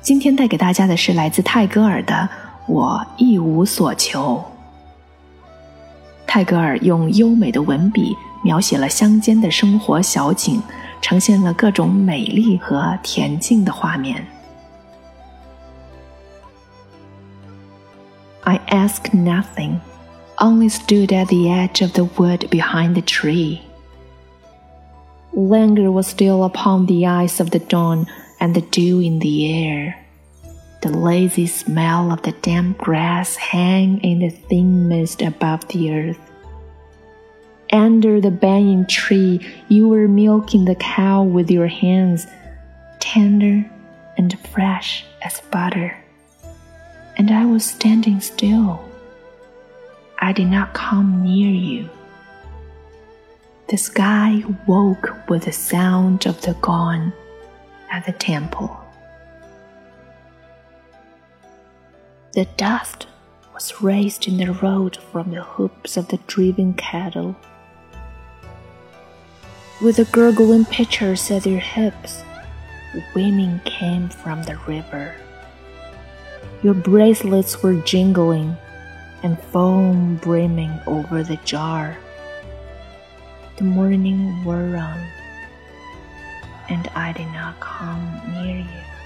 今天带给大家的是来自泰戈尔的《我一无所求》。泰戈尔用优美的文笔描写了乡间的生活小景，呈现了各种美丽和恬静的画面。I asked nothing, only stood at the edge of the wood behind the tree. Languor was still upon the eyes of the dawn and the dew in the air. The lazy smell of the damp grass hang in the thin mist above the earth. Under the banyan tree, you were milking the cow with your hands, tender and fresh as butter. And I was standing still. I did not come near you. The sky woke with the sound of the gong at the temple. The dust was raised in the road from the hoofs of the driven cattle. With the gurgling pitchers at their hips, women came from the river. Your bracelets were jingling and foam brimming over the jar. The morning wore on, and I did not come near you.